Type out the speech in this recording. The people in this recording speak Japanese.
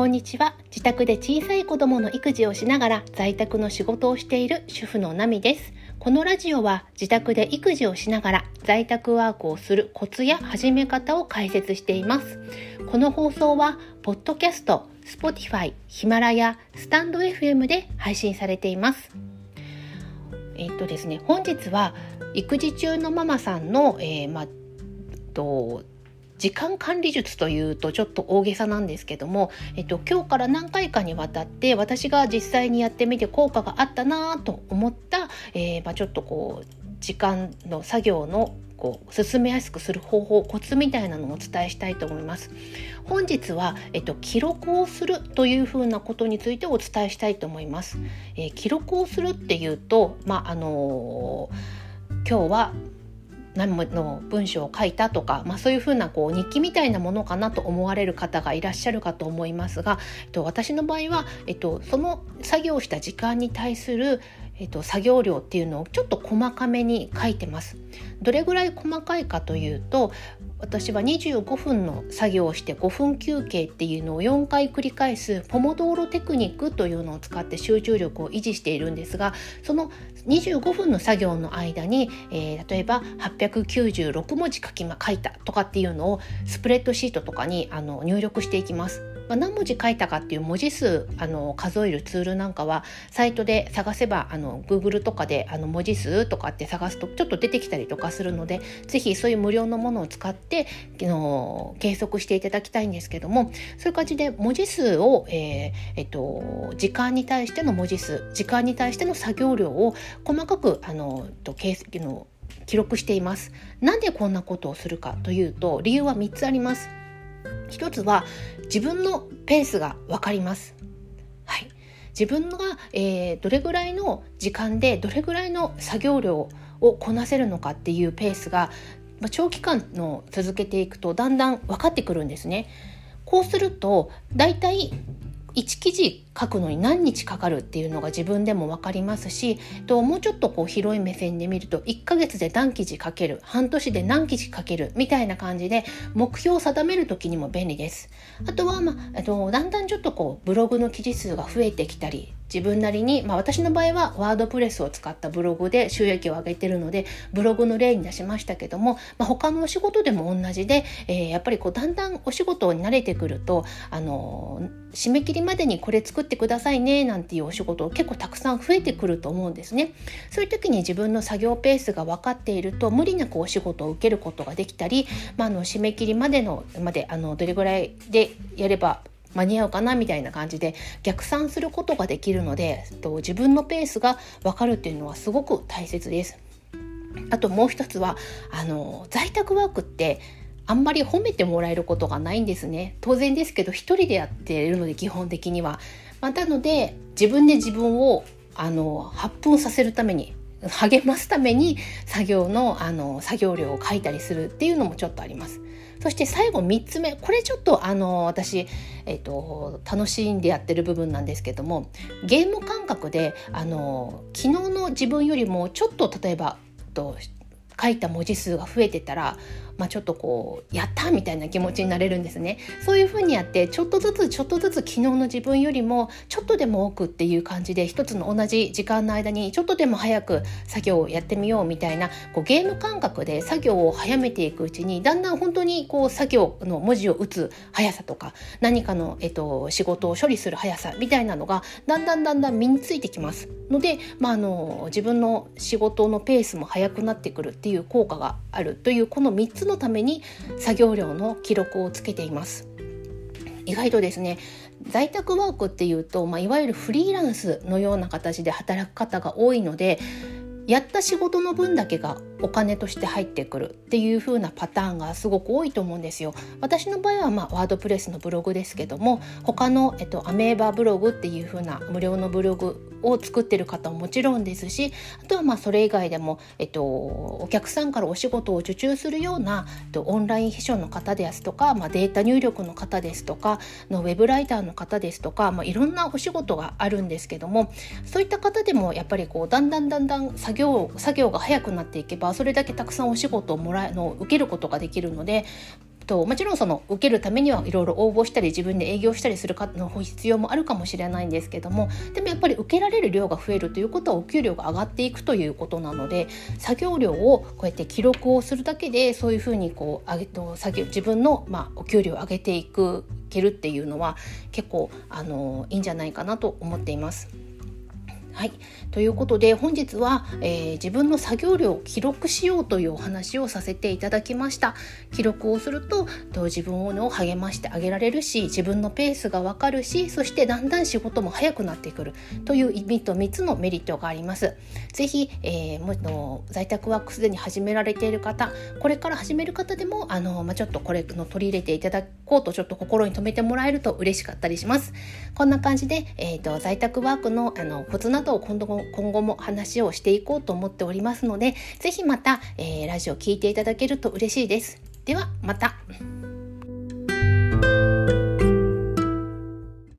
こんにちは。自宅で小さい子供の育児をしながら在宅の仕事をしている主婦のナミです。このラジオは自宅で育児をしながら在宅ワークをするコツや始め方を解説しています。この放送はポッドキャスト、Spotify、ヒマラヤ、スタンド FM で配信されています。えっとですね本日は育児中のママさんの、えー、まと時間管理術というとちょっと大げさなんですけども、えっと、今日から何回かにわたって私が実際にやってみて効果があったなと思った、えー、まあ、ちょっとこう時間の作業のこう進めやすくする方法コツみたいなのをお伝えしたいと思います。本日は、えっと、記録をするというふうなことについてお伝えしたいと思います、えー、記録をするっていうとまああのー、今日は何の文章を書いたとか、まあ、そういうふうなこう日記みたいなものかなと思われる方がいらっしゃるかと思いますが、えっと、私の場合は、えっと、その作業した時間に対する、えっと、作業量っていうのをちょっと細かめに書いてます。どれぐらい細かいかというと私は25分の作業をして5分休憩っていうのを4回繰り返すポモドーロテクニックというのを使って集中力を維持しているんですがその25分の作業の間に、えー、例えば896文字書き、ま、書いたとかっていうのをスプレッドシートとかにあの入力していきます。まあ、何文字書いたかっていう文字数あの数えるツールなんかはサイトで探せばあの Google とかであの文字数とかって探すとちょっと出てきたりとかするので是非そういう無料のものを使っての計測していただきたいんですけどもそういう感じで文字数を、えーえっと、時間に対しての文字数時間に対しての作業量を細かくあのと計の記録しています。なんでこんなことをするかというと理由は3つあります。一つは自分のペースが分かります。はい、自分が、えー、どれぐらいの時間でどれぐらいの作業量をこなせるのかっていうペースが、まあ、長期間の続けていくとだんだん分かってくるんですね。こうするとだいたい1記事書くのに何日かかるっていうのが自分でも分かりますしともうちょっとこう広い目線で見ると1ヶ月で何記事書ける半年で何記事書けるみたいな感じで目標を定める時にも便利です。あとは、まあ、とだんだんちょっとこうブログの記事数が増えてきたり自分なりに、まあ、私の場合はワードプレスを使ったブログで収益を上げてるのでブログの例に出しましたけども、まあ、他のお仕事でも同じで、えー、やっぱりこうだんだんお仕事に慣れてくるとあの締め切りまでにこれ作ってくださいねなんていうお仕事結構たくさん増えてくると思うんですね。そういう時に自分の作業ペースが分かっていると無理なくお仕事を受けることができたり、まあ、あの締め切りまでのまであのどれぐらいでやれば間に合うかなみたいな感じで逆算することができるので自分のペースが分かるっていうのはすごく大切です。あともう一つはあの在宅ワークってあんまり褒めてもらえることがないんですね当然ですけど一人でやっているので基本的には。まあ、なので自分で自分をあの発奮させるために励ますために作業のあの作業量を書いたりするっていうのもちょっとあります。そして最後3つ目これちょっとあの私、えーと、楽しんでやってる部分なんですけどもゲーム感覚であの昨日の自分よりもちょっと例えばと書いた文字数が増えてたらまあ、ちょっとこうやったみたいな気持ちになれるんですね。そういう風にやってちょっとずつちょっとずつ昨日の自分よりもちょっとでも多くっていう感じで一つの同じ時間の間にちょっとでも早く作業をやってみようみたいなこうゲーム感覚で作業を早めていくうちにだんだん本当にこう作業の文字を打つ速さとか何かの、えっと、仕事を処理する速さみたいなのがだんだんだんだん身についてきます。ので、まあ、あの自分の仕事のペースも速くなってくるっていう効果があるというこの3つののために作業量の記録をつけています。意外とですね在宅ワークっていうと、まあ、いわゆるフリーランスのような形で働く方が多いのでやった仕事の分だけがお金として入ってくるっていう風なパターンがすごく多いと思うんですよ。私の場合はまあワードプレスのブログですけども他の、えっと、アメーバブログっていう風な無料のブログを作ってる方ももちろんですしあとはまあそれ以外でも、えっと、お客さんからお仕事を受注するような、えっと、オンライン秘書の方ですとか、まあ、データ入力の方ですとかのウェブライターの方ですとか、まあ、いろんなお仕事があるんですけどもそういった方でもやっぱりこうだんだんだんだん作業作業が早くなっていけばそれだけたくさんお仕事をもらの受けることができるのでともちろんその受けるためにはいろいろ応募したり自分で営業したりするかの必要もあるかもしれないんですけどもでもやっぱり受けられる量が増えるということはお給料が上がっていくということなので作業量をこうやって記録をするだけでそういうふうにこう上げと作業自分の、まあ、お給料を上げていくけるっていうのは結構あのいいんじゃないかなと思っています。はい、ということで本日は、えー、自分の作業量を記録しようというお話をさせていただきました。記録をするとと自分を励ましてあげられるし自分のペースがわかるしそしてだんだん仕事も早くなってくる。という意味と3つのメリットがあります。ぜひ、えー、もの在宅ワークすでに始められている方これから始める方でもあの、まあ、ちょっとこれの取り入れていただこうとちょっと心に留めてもらえると嬉しかったりします。こんな感じで、えーと、と在宅ワークのあのコツなどを今度今後も話をしていこうと思っておりますので、ぜひまた、えー、ラジオ聴いていただけると嬉しいです。ではまた。